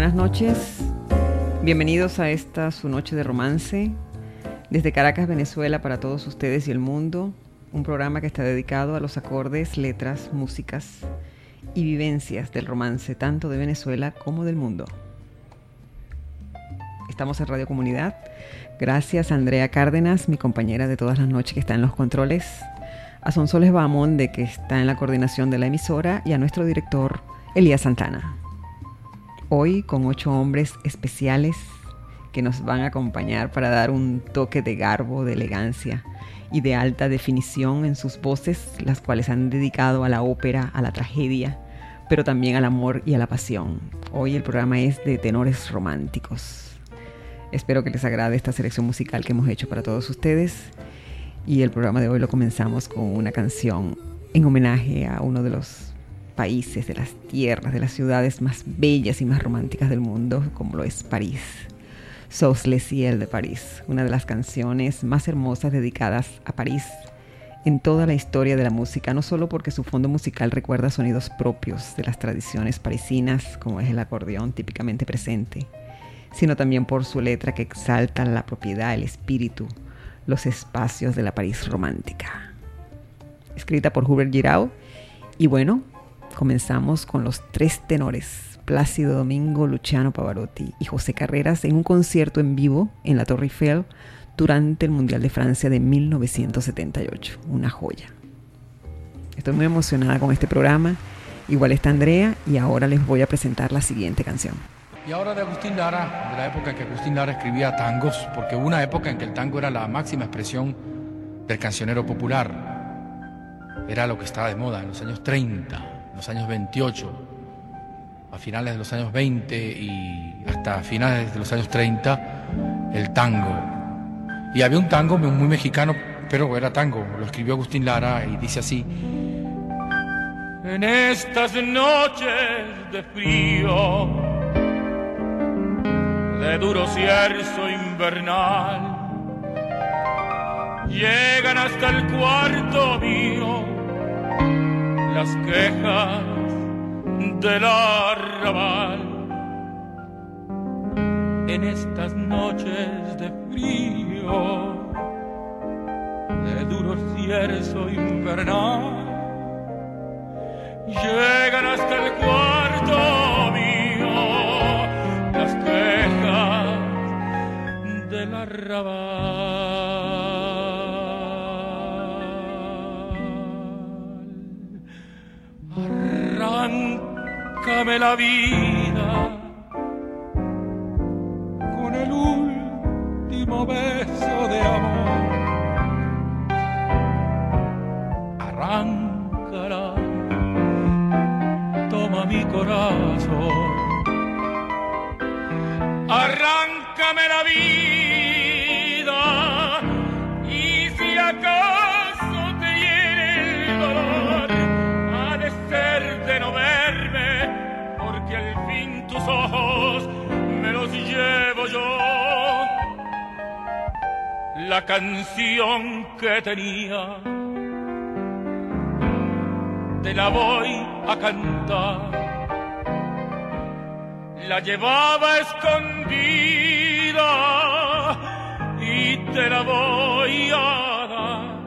Buenas noches. Bienvenidos a esta su noche de romance. Desde Caracas, Venezuela, para todos ustedes y el mundo. Un programa que está dedicado a los acordes, letras, músicas y vivencias del romance, tanto de Venezuela como del mundo. Estamos en Radio Comunidad. Gracias a Andrea Cárdenas, mi compañera de todas las noches que está en los controles. A Sonsoles Bamón, de que está en la coordinación de la emisora. Y a nuestro director, Elías Santana hoy con ocho hombres especiales que nos van a acompañar para dar un toque de garbo, de elegancia y de alta definición en sus voces, las cuales han dedicado a la ópera, a la tragedia, pero también al amor y a la pasión. Hoy el programa es de tenores románticos. Espero que les agrade esta selección musical que hemos hecho para todos ustedes y el programa de hoy lo comenzamos con una canción en homenaje a uno de los países, de las tierras, de las ciudades más bellas y más románticas del mundo, como lo es París. Sos le ciel de París, una de las canciones más hermosas dedicadas a París en toda la historia de la música, no solo porque su fondo musical recuerda sonidos propios de las tradiciones parisinas, como es el acordeón típicamente presente, sino también por su letra que exalta la propiedad, el espíritu, los espacios de la París romántica. Escrita por Hubert Giraud, y bueno, comenzamos con los tres tenores, Plácido Domingo, Luciano Pavarotti y José Carreras en un concierto en vivo en la Torre Eiffel durante el Mundial de Francia de 1978. Una joya. Estoy muy emocionada con este programa. Igual está Andrea y ahora les voy a presentar la siguiente canción. Y ahora de Agustín Lara, de la época en que Agustín Lara escribía tangos, porque una época en que el tango era la máxima expresión del cancionero popular. Era lo que estaba de moda en los años 30 los años 28, a finales de los años 20 y hasta finales de los años 30, el tango. Y había un tango muy mexicano, pero era tango, lo escribió Agustín Lara y dice así. En estas noches de frío, de duro cierzo invernal, llegan hasta el cuarto mío las quejas del arrabal. En estas noches de frío, de duro cierzo infernal, llegan hasta el cuarto mío las quejas del arrabal. Arráncame la vida con el último beso de amor. Arráncala, toma mi corazón. Arráncame la vida La canción que tenía, te la voy a cantar la llevaba escondida y te la voy a dar.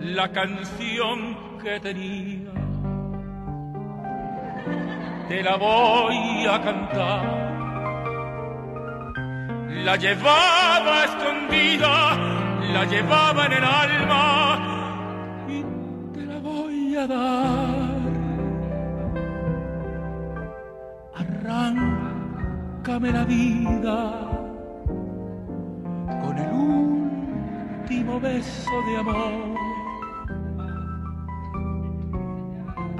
La canción que tenía, te la voy a cantar. La llevaba escondida, la llevaba en el alma y te la voy a dar. arráncame la vida con el último beso de amor.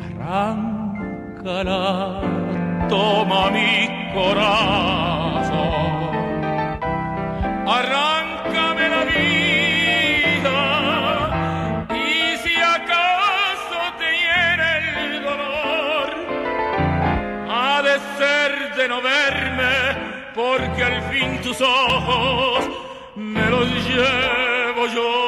Arráncala, toma mi corazón. Arráncame la vida y si acaso te hiere el dolor, ha de ser de no verme, porque al fin tus ojos me los llevo yo.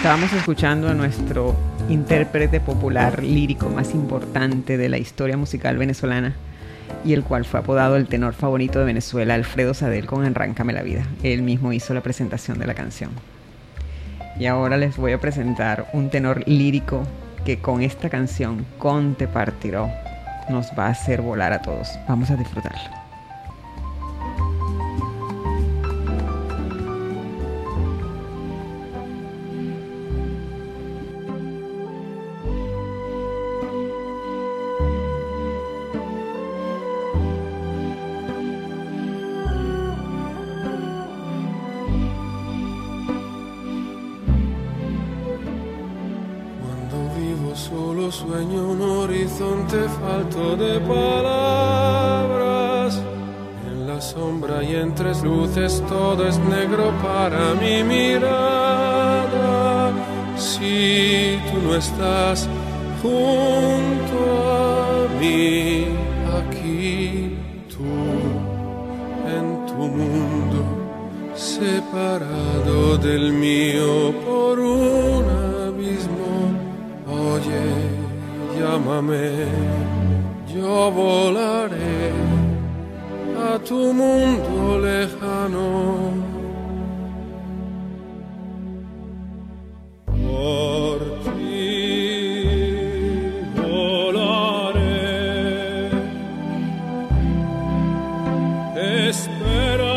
Estábamos escuchando a nuestro intérprete popular lírico más importante de la historia musical venezolana y el cual fue apodado el tenor favorito de Venezuela, Alfredo Sadel con Arráncame la vida. Él mismo hizo la presentación de la canción. Y ahora les voy a presentar un tenor lírico que con esta canción, Con te partiró, nos va a hacer volar a todos. Vamos a disfrutarlo. Tú no Espera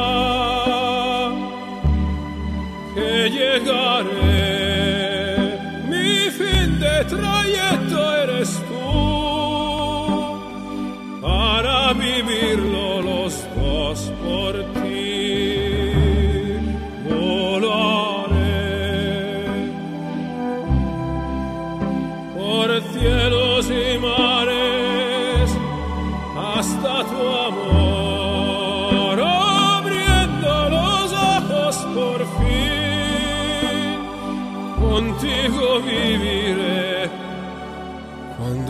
que llegaré. Mi fin de trayecto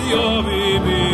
Dios yo.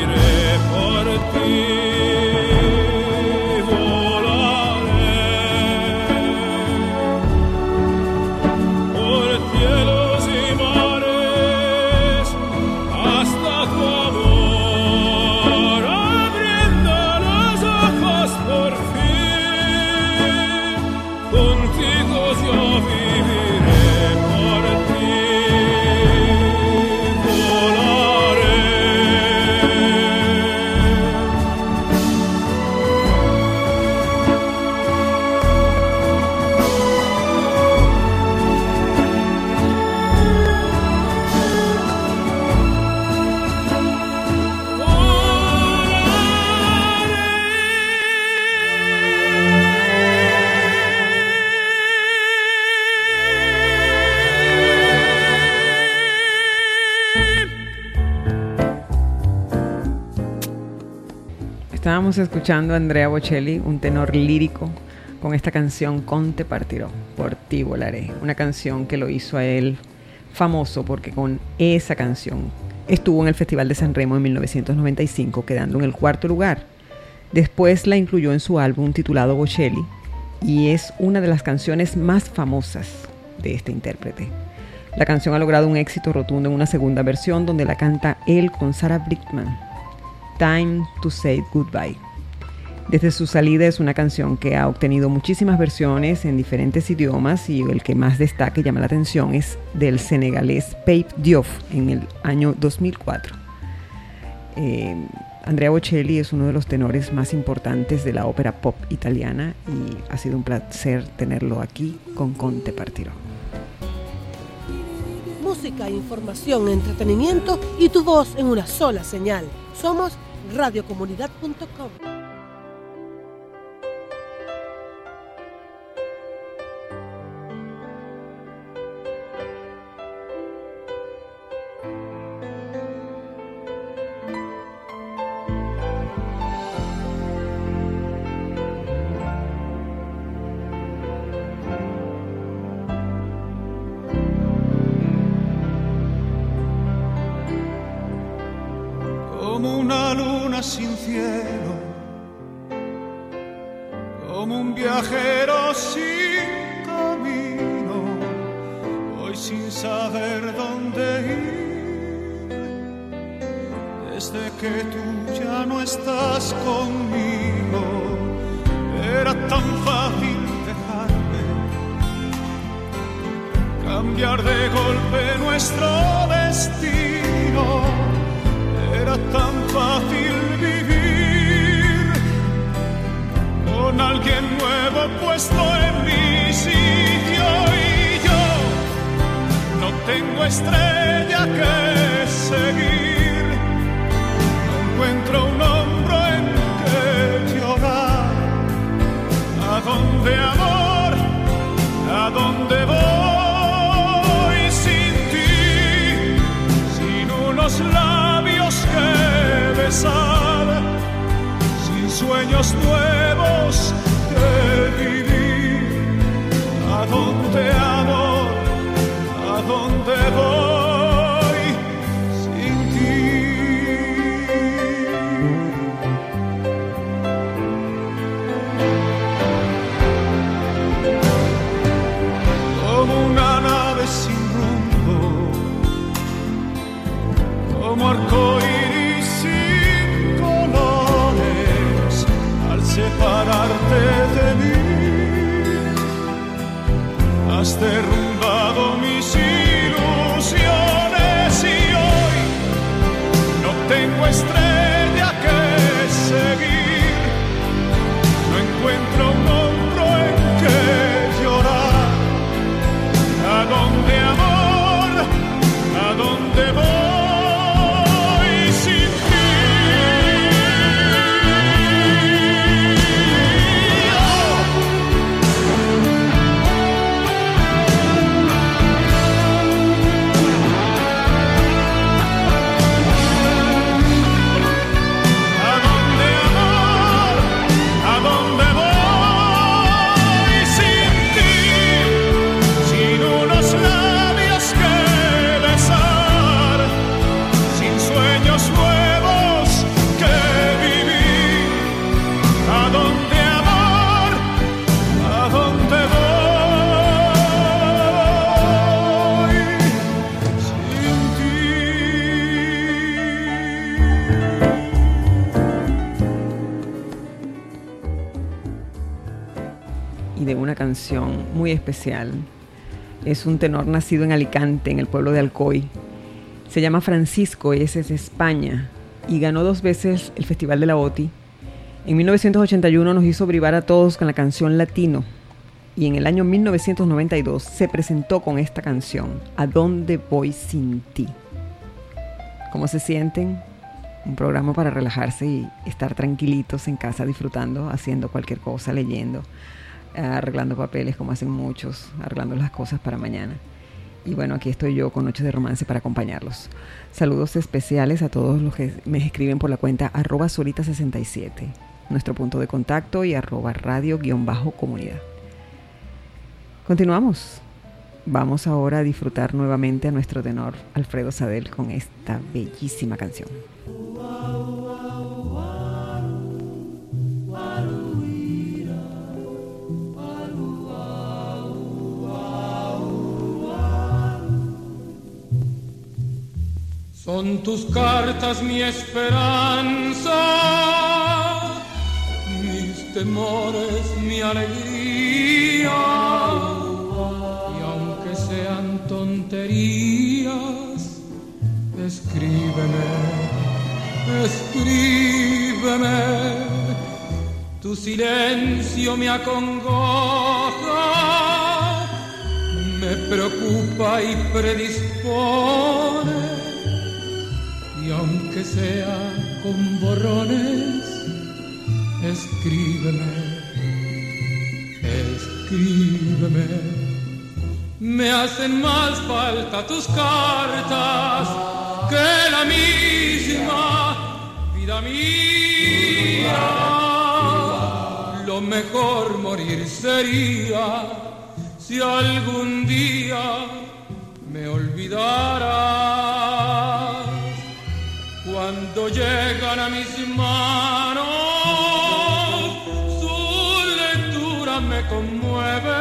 Escuchando a Andrea Bocelli, un tenor lírico, con esta canción Conte partiró, por ti volaré. Una canción que lo hizo a él famoso porque con esa canción estuvo en el Festival de San Remo en 1995, quedando en el cuarto lugar. Después la incluyó en su álbum titulado Bocelli y es una de las canciones más famosas de este intérprete. La canción ha logrado un éxito rotundo en una segunda versión donde la canta él con Sarah Brightman. Time to Say Goodbye. Desde su salida es una canción que ha obtenido muchísimas versiones en diferentes idiomas y el que más destaca y llama la atención es del senegalés Pape Diouf en el año 2004. Eh, Andrea Bocelli es uno de los tenores más importantes de la ópera pop italiana y ha sido un placer tenerlo aquí con Conte Partiró. Música, información, entretenimiento y tu voz en una sola señal. Somos radiocomunidad.com. nuevos que vivir. ¿A dónde amor? Una canción muy especial. Es un tenor nacido en Alicante, en el pueblo de Alcoy. Se llama Francisco, y es de España y ganó dos veces el Festival de la OTI. En 1981 nos hizo brivar a todos con la canción Latino y en el año 1992 se presentó con esta canción, ¿A dónde voy sin ti? ¿Cómo se sienten? Un programa para relajarse y estar tranquilitos en casa disfrutando, haciendo cualquier cosa, leyendo, arreglando papeles como hacen muchos, arreglando las cosas para mañana. Y bueno, aquí estoy yo con Noches de Romance para acompañarlos. Saludos especiales a todos los que me escriben por la cuenta arroba solita67, nuestro punto de contacto y arroba radio-comunidad. Continuamos. Vamos ahora a disfrutar nuevamente a nuestro tenor Alfredo Sadel con esta bellísima canción. Son tus cartas mi esperanza, mis temores mi alegría. Y aunque sean tonterías, escríbeme, escríbeme. Tu silencio me acongoja, me preocupa y predispone y aunque sea con borrones, escríbeme, escríbeme. Me hacen más falta tus cartas que la misma vida mía. Lo mejor morir sería si algún día me olvidara cuando llegan a mis manos, su lectura me conmueve.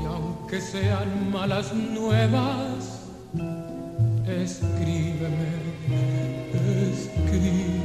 Y aunque sean malas nuevas, escríbeme, escríbeme.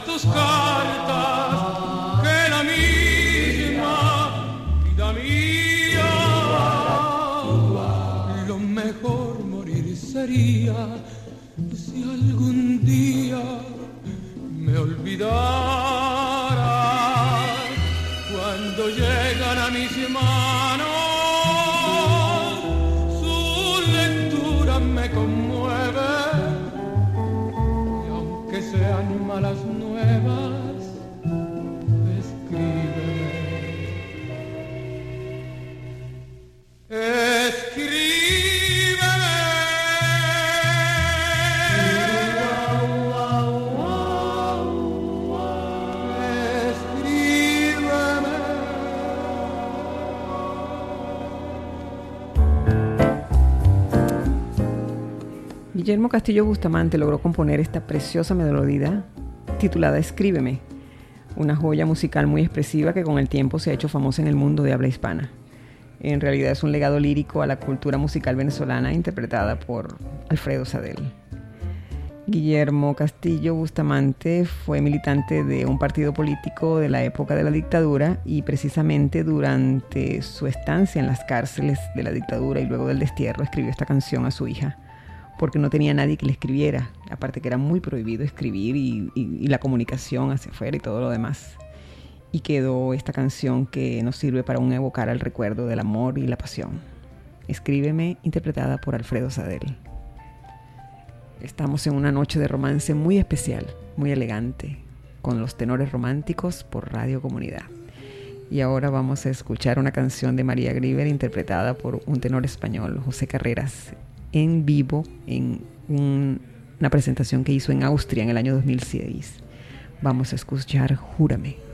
Tus cartas aunque sean Guillermo Castillo Bustamante logró componer esta preciosa melodía titulada Escríbeme, una joya musical muy expresiva que con el tiempo se ha hecho famosa en el mundo de habla hispana. En realidad es un legado lírico a la cultura musical venezolana interpretada por Alfredo Sadel. Guillermo Castillo Bustamante fue militante de un partido político de la época de la dictadura y precisamente durante su estancia en las cárceles de la dictadura y luego del destierro escribió esta canción a su hija porque no tenía nadie que le escribiera, aparte que era muy prohibido escribir y, la comunicación hacia afuera y todo lo demás. Y quedó esta canción que nos sirve para un evocar al recuerdo del amor y la pasión. Escríbeme, interpretada por Alfredo Sadel. Estamos en una noche de romance muy especial, muy elegante, con los tenores románticos por Radio Comunidad. Y ahora vamos a escuchar una canción de María Grieber interpretada por un tenor español, José Carreras, en vivo en una presentación que hizo en Austria en el año 2006. Vamos a escuchar Júrame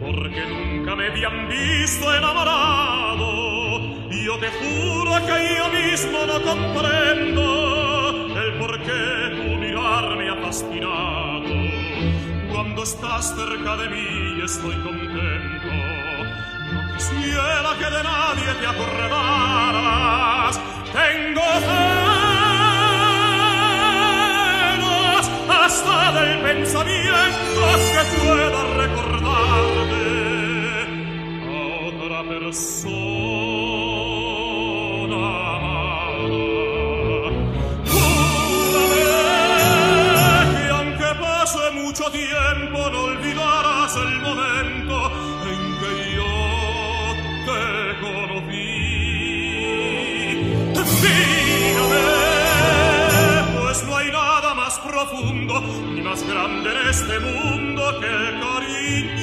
porque nunca me habían visto enamorado. Yo te juro que yo mismo no comprendo el por qué tu mirar me ha fascinado. Cuando estás cerca de mí estoy contento. No quisiera que de nadie te acordaras. Tengo celos hasta del pensamiento que pueda recordar Persona, cuéntame que aunque pase mucho tiempo no olvidarás el momento en que yo te conocí. Cuéntame, pues no hay nada más profundo ni más grande en este mundo que el cariño.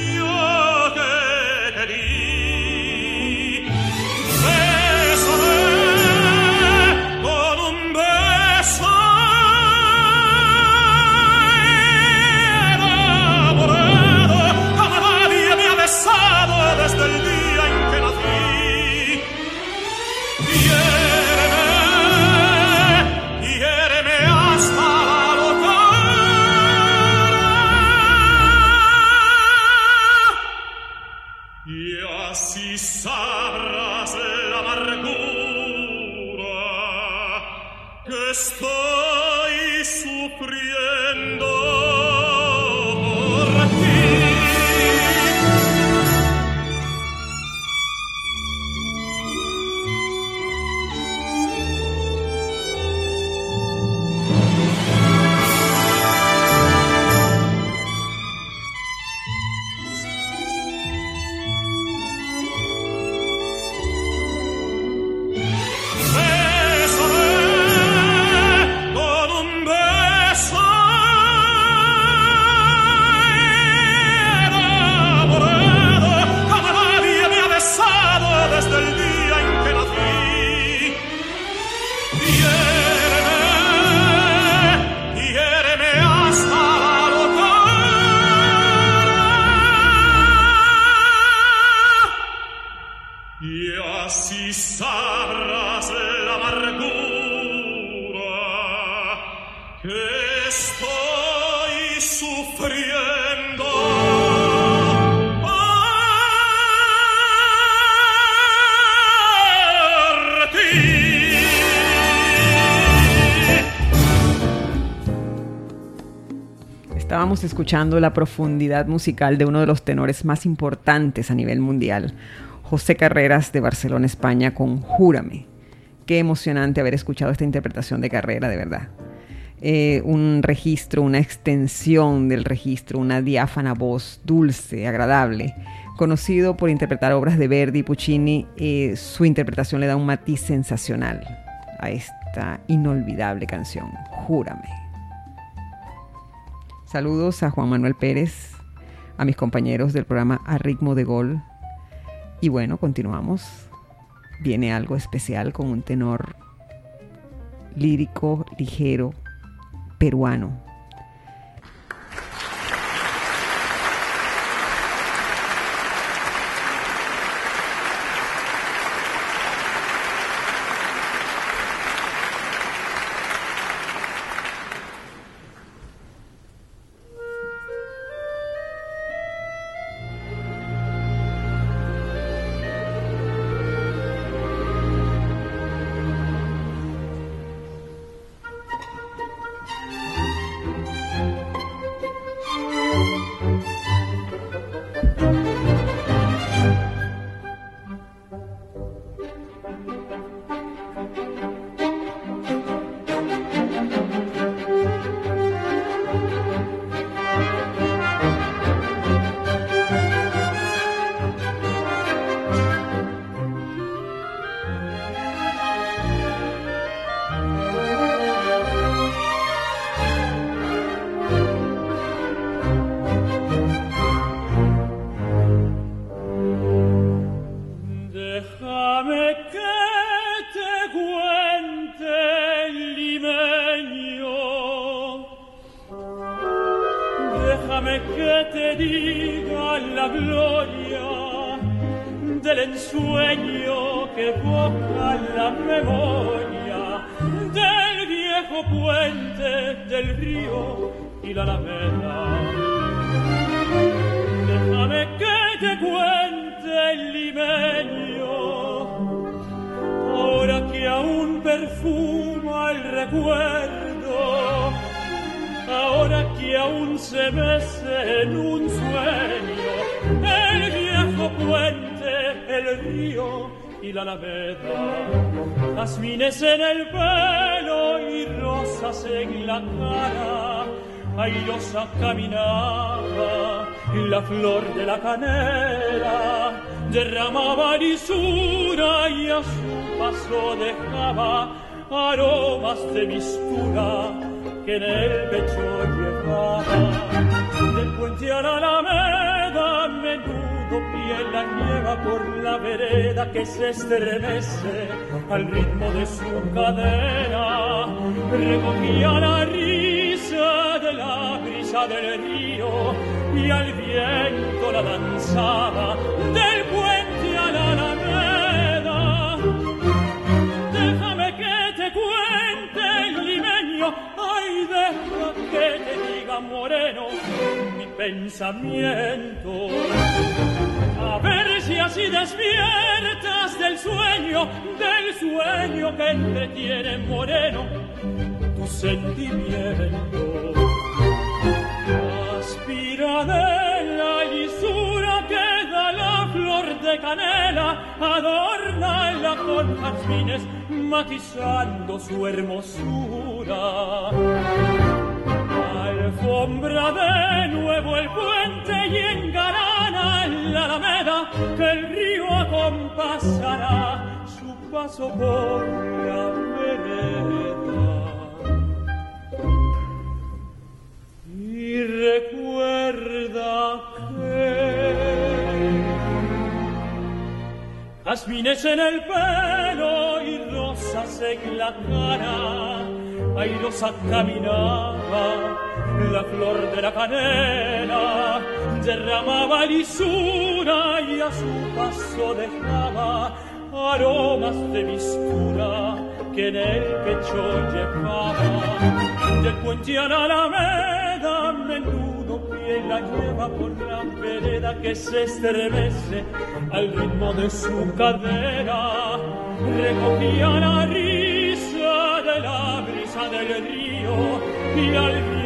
Escuchando la profundidad musical de uno de los tenores más importantes a nivel mundial, José Carreras de Barcelona, España, con Júrame. Qué emocionante haber escuchado esta interpretación de carrera, de verdad. Eh, un registro, una extensión del registro, una diáfana voz dulce, agradable. Conocido por interpretar obras de Verdi y Puccini, eh, su interpretación le da un matiz sensacional a esta inolvidable canción, Júrame. Saludos a Juan Manuel Pérez, a mis compañeros del programa A Ritmo de Gol. Y bueno, continuamos. Viene algo especial con un tenor lírico, ligero, peruano. El recuerdo. Ahora que aún se mece en un sueño el viejo puente, el río y la alameda, jazmines en el pelo y rosas en la cara, airosa caminaba la flor de la canela, derramaba lisura y a su paso dejaba aromas de mistura que en el pecho llevaba. Del puente a la alameda, menudo pie la nieva por la vereda que se estremece al ritmo de su cadera. Recogía la risa de la brisa del río y al viento la lanzaba del moreno mi pensamiento. A ver si así despiertas del sueño, del sueño que entretiene moreno tu sentimiento. Aspira de la lisura que da la flor de canela, adórnala con jazmines, matizando su hermosura. Alfombra de nuevo el puente y engalana la alameda que el río acompasará su paso por la vereda. Y recuerda que jazmines en el pelo y rosas en la cara, airosa caminaba la flor de la canela, derramaba lisura y a su paso dejaba aromas de mistura que en el pecho llevaba. Del puente a la alameda, menudo pie la lleva por la vereda que se estremece al ritmo de su cadera. Recogía la risa de la brisa del río y al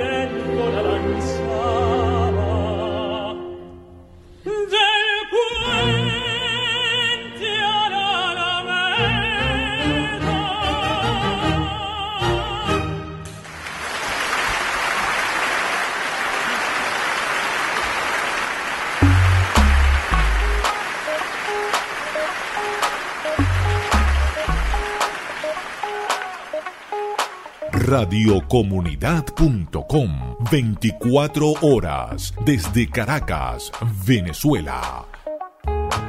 Radiocomunidad.com 24 horas desde Caracas, Venezuela.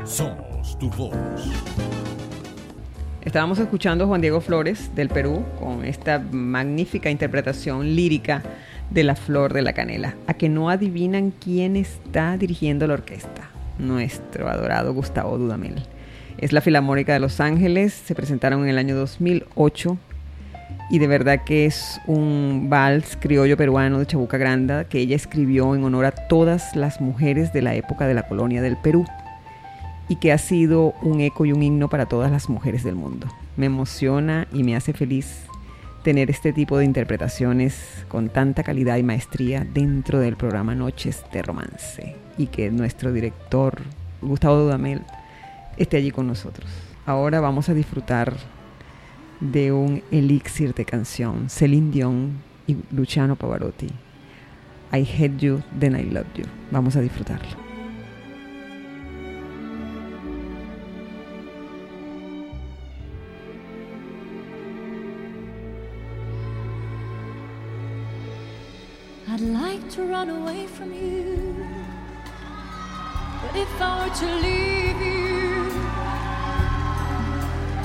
Somos tu voz. Estábamos escuchando a Juan Diego Flores del Perú con esta magnífica interpretación lírica de La Flor de la Canela. A que no adivinan quién está dirigiendo la orquesta. Nuestro adorado Gustavo Dudamel. Es la Filarmónica de Los Ángeles. Se presentaron en el año 2008 y de verdad que es un vals criollo peruano de Chabuca Granda que ella escribió en honor a todas las mujeres de la época de la colonia del Perú y que ha sido un eco y un himno para todas las mujeres del mundo. Me emociona y me hace feliz tener este tipo de interpretaciones con tanta calidad y maestría dentro del programa Noches de Romance y que nuestro director Gustavo Dudamel esté allí con nosotros. Ahora vamos a disfrutar de un elixir de canción, Celine Dion y Luciano Pavarotti. I Hate You, Then I Love You. Vamos a disfrutarlo. I'd like to run away from you. But if I were to leave you,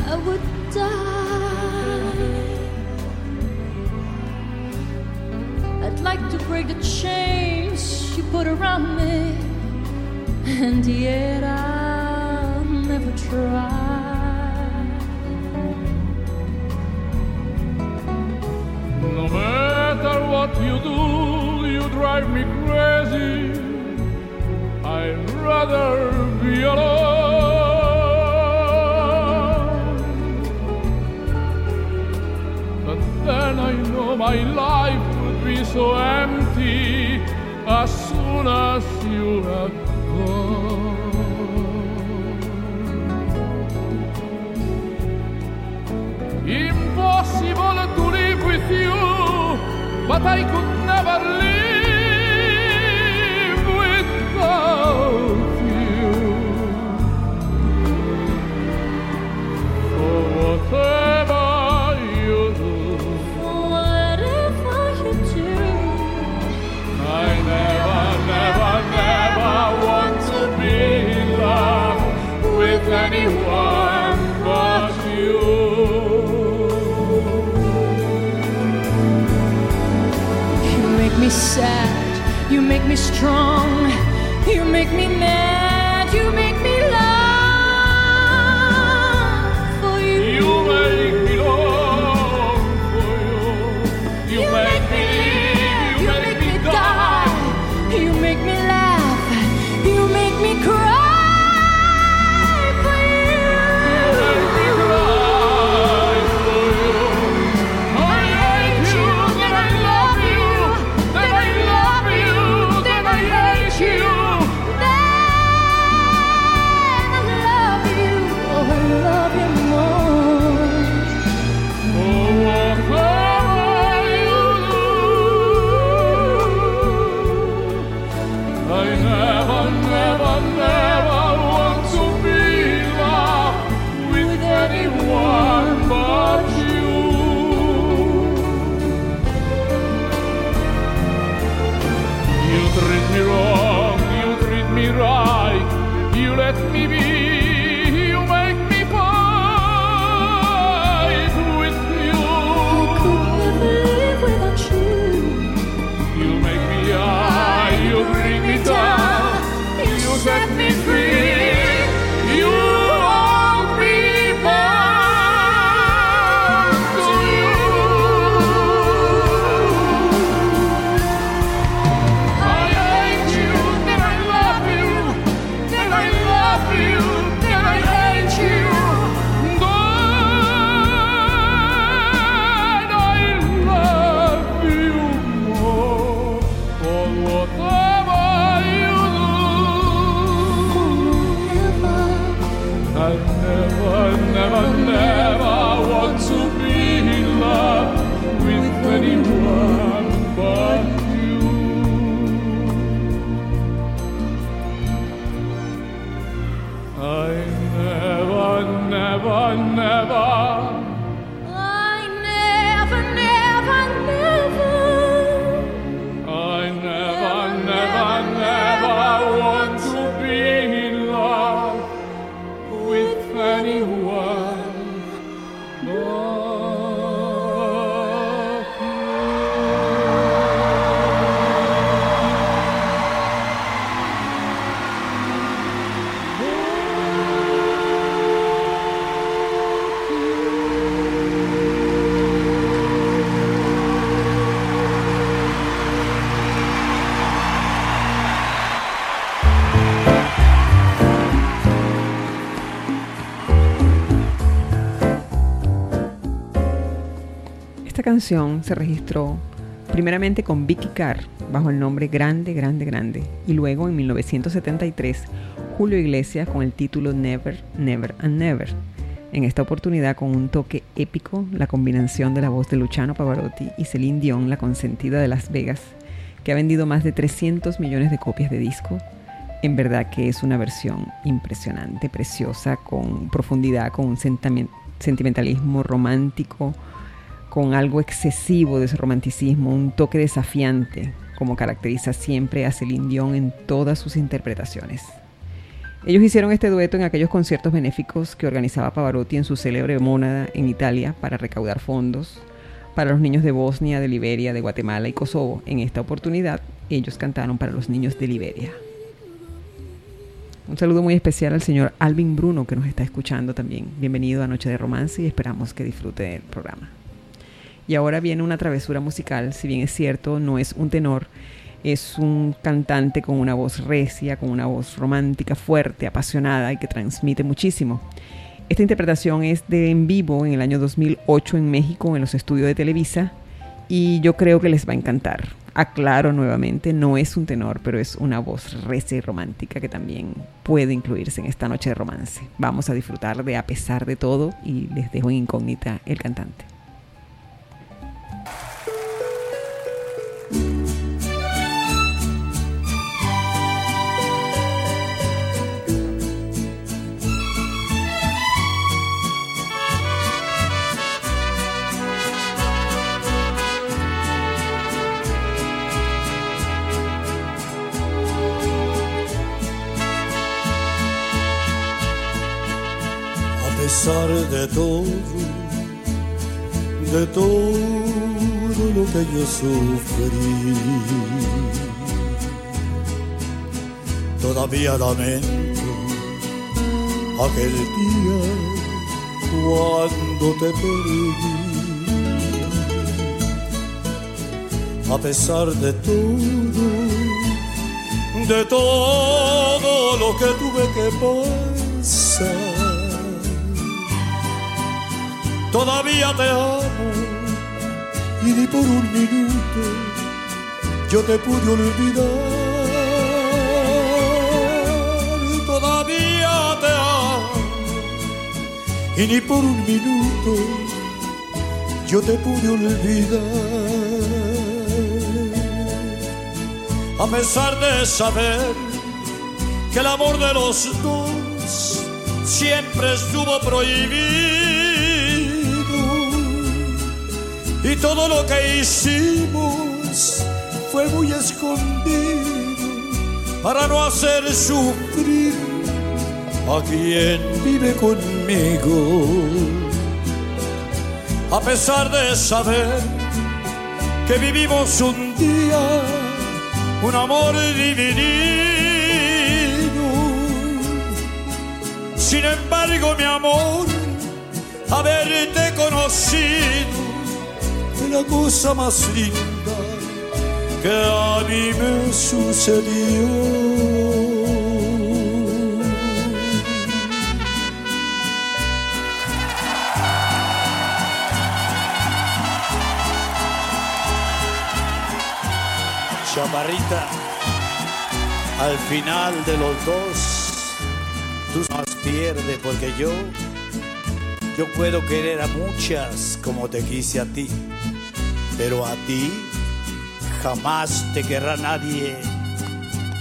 I would die. Like to break the chains you put around me, and yet I'll never try. No matter what you do, you drive me crazy. I'd rather be alone. But then I know my life so empty as soon as you had gone. Impossible to live with you, but I could never live canción se registró primeramente con Vicky Carr bajo el nombre Grande, Grande, Grande y luego en 1973 Julio Iglesias con el título Never, Never and Never. En esta oportunidad con un toque épico, la combinación de la voz de Luciano Pavarotti y Celine Dion, la consentida de Las Vegas, que ha vendido más de 300 millones de copias de disco. En verdad que es una versión impresionante, preciosa, con profundidad, con un sentimentalismo romántico, con algo excesivo de ese romanticismo, un toque desafiante, como caracteriza siempre a Celine Dion en todas sus interpretaciones. Ellos hicieron este dueto en aquellos conciertos benéficos que organizaba Pavarotti en su célebre Mónada en Italia para recaudar fondos para los niños de Bosnia, de Liberia, de Guatemala y Kosovo. En esta oportunidad, ellos cantaron para los niños de Liberia. Un saludo muy especial al señor Alvin Bruno que nos está escuchando también. Bienvenido a Noche de Romance y esperamos que disfrute del programa. Y ahora viene una travesura musical, si bien es cierto, no es un tenor, es un cantante con una voz recia, con una voz romántica, fuerte, apasionada y que transmite muchísimo. Esta interpretación es de en vivo en el año 2008 en México, en los estudios de Televisa, y yo creo que les va a encantar. Aclaro nuevamente, no es un tenor, pero es una voz recia y romántica que también puede incluirse en esta noche de romance. Vamos a disfrutar de A pesar de todo y les dejo en incógnita el cantante. Pesar de todo, de todo lo que yo sufrí, todavía lamento aquel día cuando te perdí. A pesar de todo, de todo lo que tuve que pasar todavía te amo y ni por un minuto yo te pude olvidar. Todavía te amo y ni por un minuto yo te pude olvidar. A pesar de saber que el amor de los dos siempre estuvo prohibido y todo lo que hicimos fue muy escondido para no hacer sufrir a quien vive conmigo. A pesar de saber que vivimos un día un amor dividido, sin embargo mi amor, haberte conocido la cosa más linda que a mí me sucedió. Chaparrita, al final de los dos, tú más pierdes porque yo, yo puedo querer a muchas como te quise a ti, pero a ti jamás te querrá nadie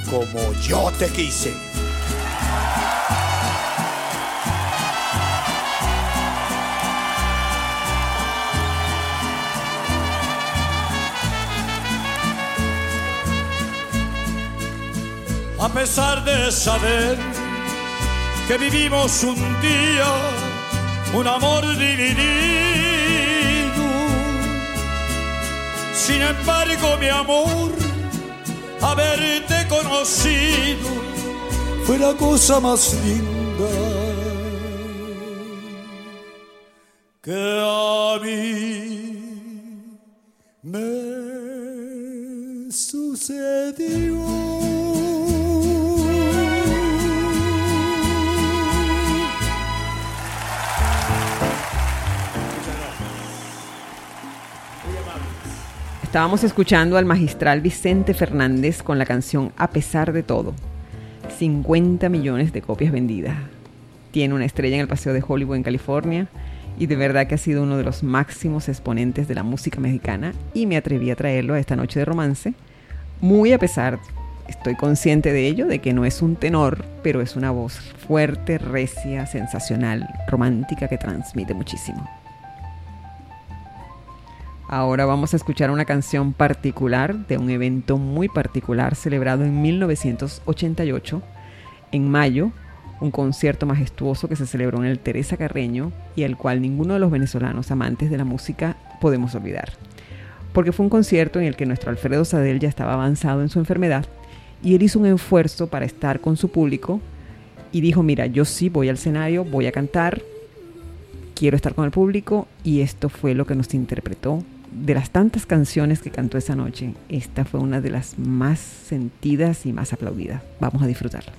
como yo te quise. A pesar de saber que vivimos un día un amor dividido, sin embargo mi amor, haberte conocido fue la cosa más linda que a mí me sucedió. Estábamos escuchando al magistral Vicente Fernández con la canción A pesar de todo. 50 millones de copias vendidas. Tiene una estrella en el Paseo de Hollywood en California y de verdad que ha sido uno de los máximos exponentes de la música mexicana y me atreví a traerlo a esta noche de romance, muy a pesar, estoy consciente de ello, de que no es un tenor, pero es una voz fuerte, recia, sensacional, romántica que transmite muchísimo. Ahora vamos a escuchar una canción particular de un evento muy particular celebrado en 1988, en mayo, un concierto majestuoso que se celebró en el Teresa Carreño y al cual ninguno de los venezolanos amantes de la música podemos olvidar. Porque fue un concierto en el que nuestro Alfredo Sadel ya estaba avanzado en su enfermedad y él hizo un esfuerzo para estar con su público y dijo, mira, yo sí voy al escenario, voy a cantar, quiero estar con el público y esto fue lo que nos interpretó. De las tantas canciones que cantó esa noche, esta fue una de las más sentidas y más aplaudidas. Vamos a disfrutarla.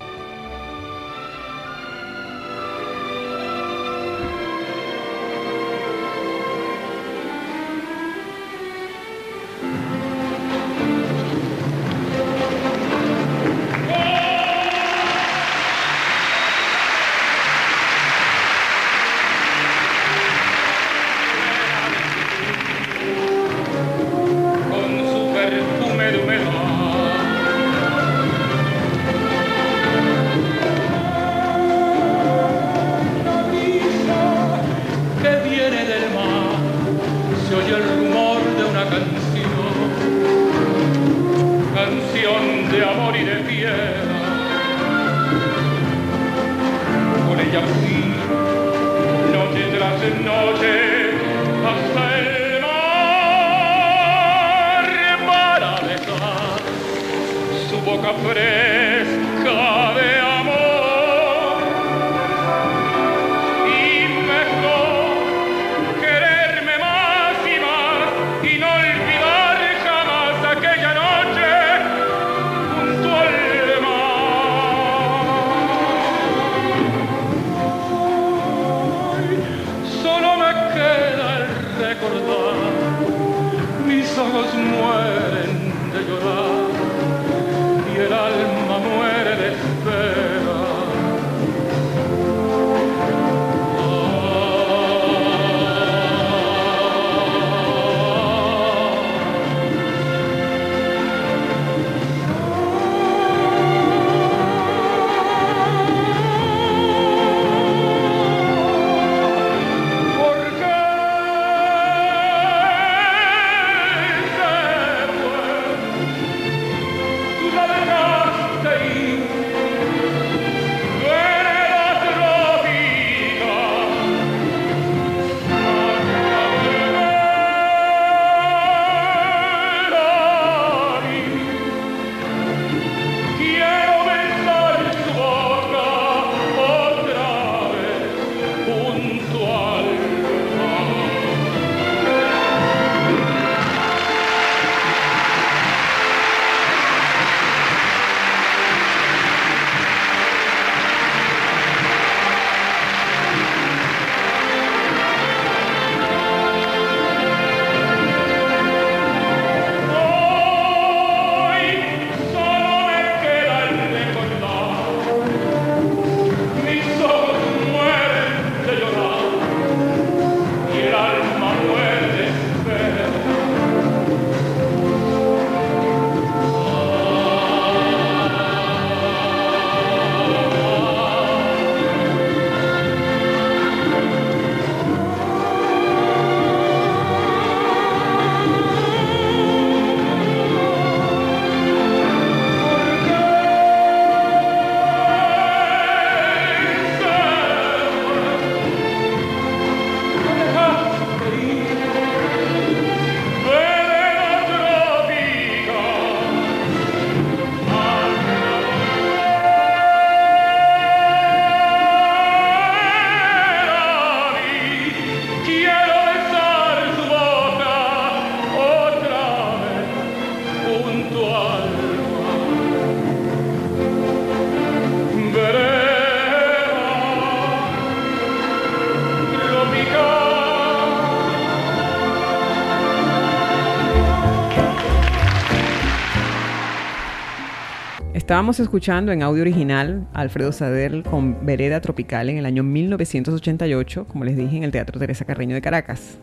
Estábamos escuchando en audio original Alfredo Sadel con Vereda Tropical en el año 1988, como les dije, en el Teatro Teresa Carreño de Caracas.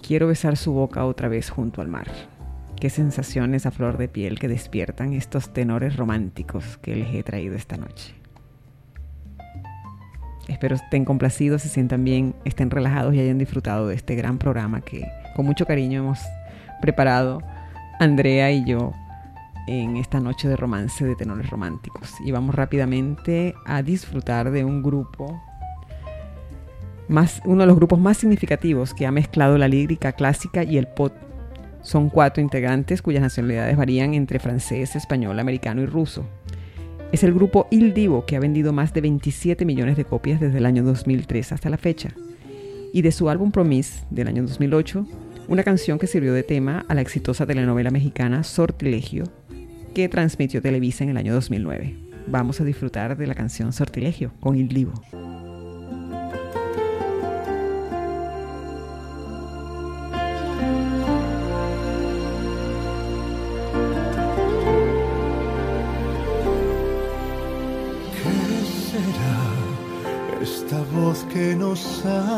Quiero besar su boca otra vez junto al mar. Qué sensaciones a flor de piel que despiertan estos tenores románticos que les he traído esta noche. Espero estén complacidos, se sientan bien, estén relajados y hayan disfrutado de este gran programa que con mucho cariño hemos preparado Andrea y yo en esta noche de romance de tenores románticos. Y vamos rápidamente a disfrutar de un grupo, más, uno de los grupos más significativos que ha mezclado la lírica clásica y el pop. Son cuatro integrantes cuyas nacionalidades varían entre francés, español, americano y ruso. Es el grupo Il Divo que ha vendido más de 27 millones de copias desde el año 2003 hasta la fecha. Y de su álbum Promise del año 2008, una canción que sirvió de tema a la exitosa telenovela mexicana Sortilegio, que transmitió Televisa en el año 2009. Vamos a disfrutar de la canción Sortilegio con Il Divo. ¿Qué será esta voz que nos habla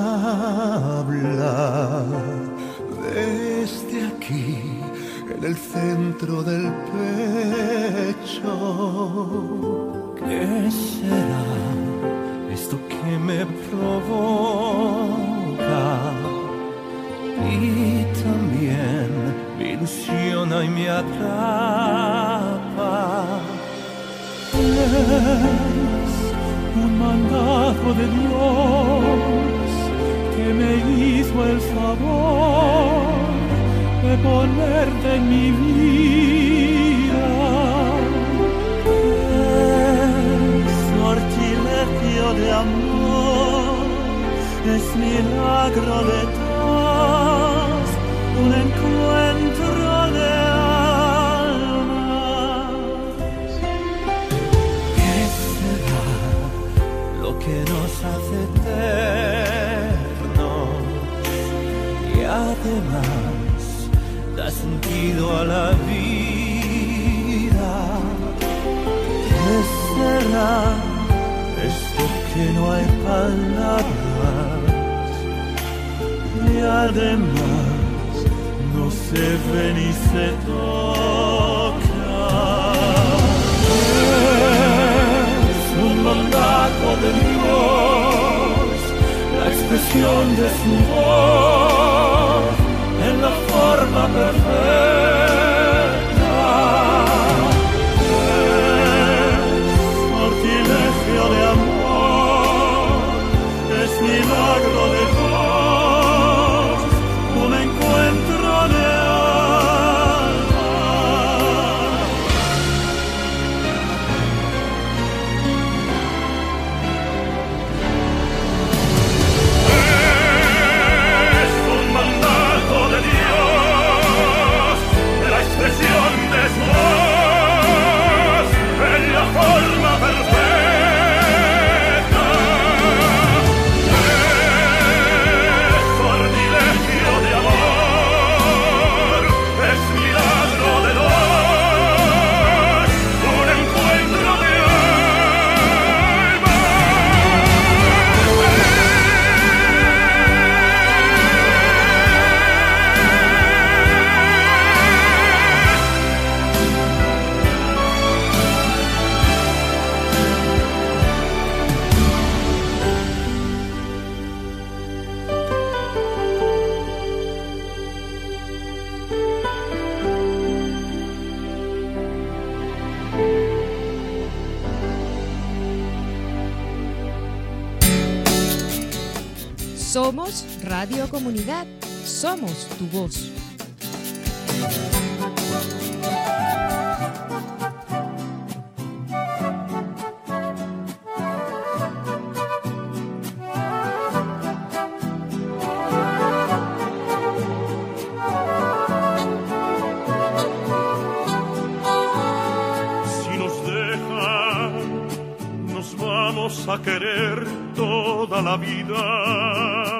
Si nos deja, nos vamos a querer toda la vida.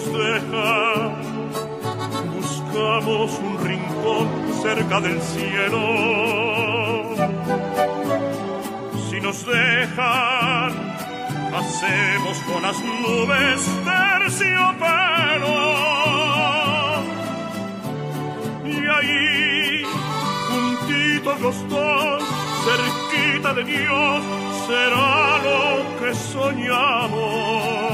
Nos deja, buscamos un rincón cerca del cielo. Si nos dejan, hacemos con las nubes terciopelo. Y ahí, juntitos los dos, cerquita de Dios, será lo que soñamos.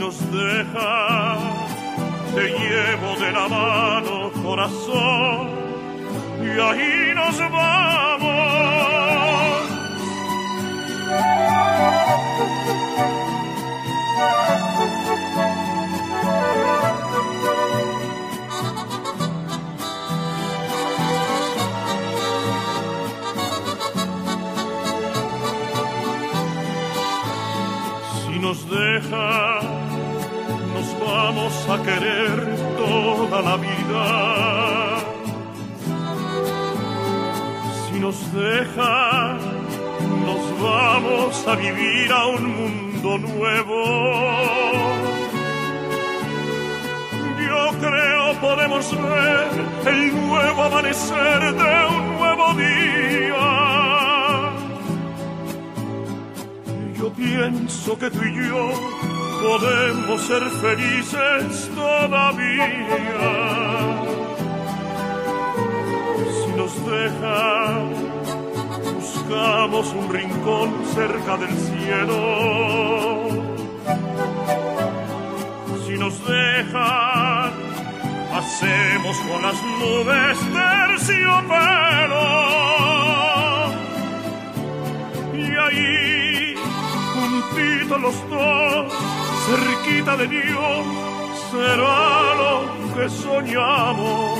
Nos deja, te llevo de la mano, corazón, y ahí nos vamos. Si nos deja, vamos a querer toda la vida. Si nos deja, nos vamos a vivir a un mundo nuevo. Yo creo podemos ver el nuevo amanecer de un nuevo día. Yo pienso que tú y yo podemos ser felices todavía. Si nos deja buscamos un rincón cerca del cielo. Si nos dejan, hacemos con las nubes terciopelo. Y ahí, juntitos los dos, cerquita de Dios, será lo que soñamos.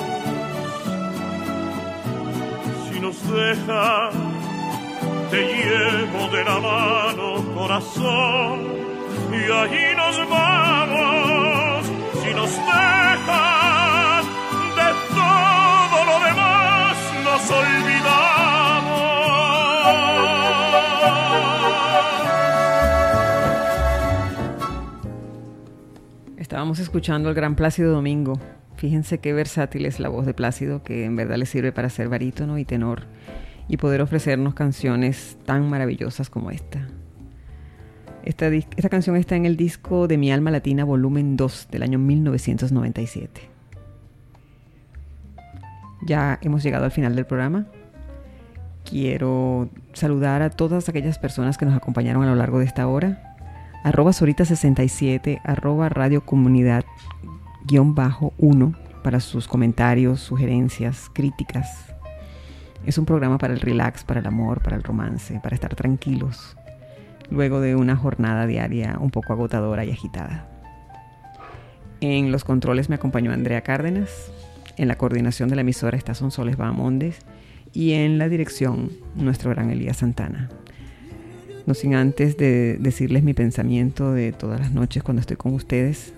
Si nos dejan, te llevo de la mano, corazón, y allí nos vamos. Si nos dejan de todo lo demás, nos olvidamos. Estábamos escuchando al gran Plácido Domingo. Fíjense qué versátil es la voz de Plácido, que en verdad le sirve para ser barítono y tenor y poder ofrecernos canciones tan maravillosas como esta. Esta, canción está en el disco de Mi Alma Latina volumen 2 del año 1997. Ya hemos llegado al final del programa. Quiero saludar a todas aquellas personas que nos acompañaron a lo largo de esta hora. Arroba Sorita67, arroba Radio Comunidad guion bajo 1 para sus comentarios, sugerencias, críticas, es un programa para el relax, para el amor, para el romance, para estar tranquilos, luego de una jornada diaria un poco agotadora y agitada. En los controles me acompañó Andrea Cárdenas, en la coordinación de la emisora está Sonsoles Bahamondes y en la dirección nuestro gran Elías Santana. No sin antes de decirles mi pensamiento de todas las noches cuando estoy con ustedes,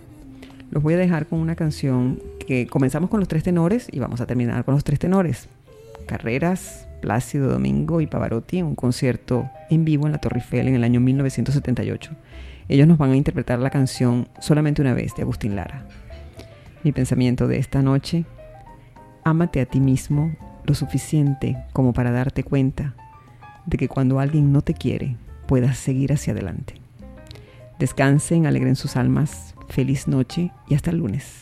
los voy a dejar con una canción que comenzamos con los tres tenores y vamos a terminar con los tres tenores. Carreras, Plácido Domingo y Pavarotti en un concierto en vivo en la Torre Eiffel en el año 1978. Ellos nos van a interpretar la canción Solamente una vez de Agustín Lara. Mi pensamiento de esta noche, ámate a ti mismo lo suficiente como para darte cuenta de que cuando alguien no te quiere, puedas seguir hacia adelante. Descansen, alegren sus almas, feliz noche y hasta el lunes.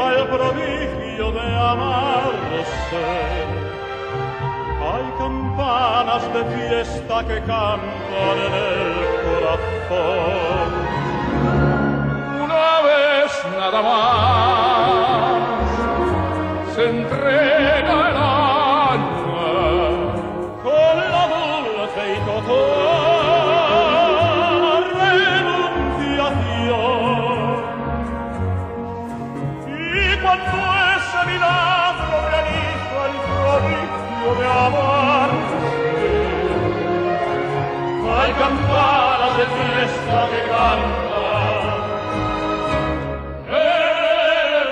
realiza el prodigio de amarse, hay campanas de fiesta que cantan en el corazón. Una vez nada más se entrega el campanas de fiesta que cantan. el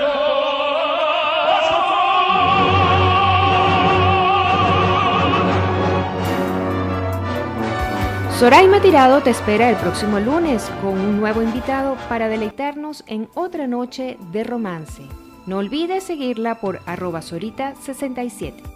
Soraima Tirado te espera el próximo lunes con un nuevo invitado para deleitarnos en otra noche de romance. No olvides seguirla por arroba sorita67.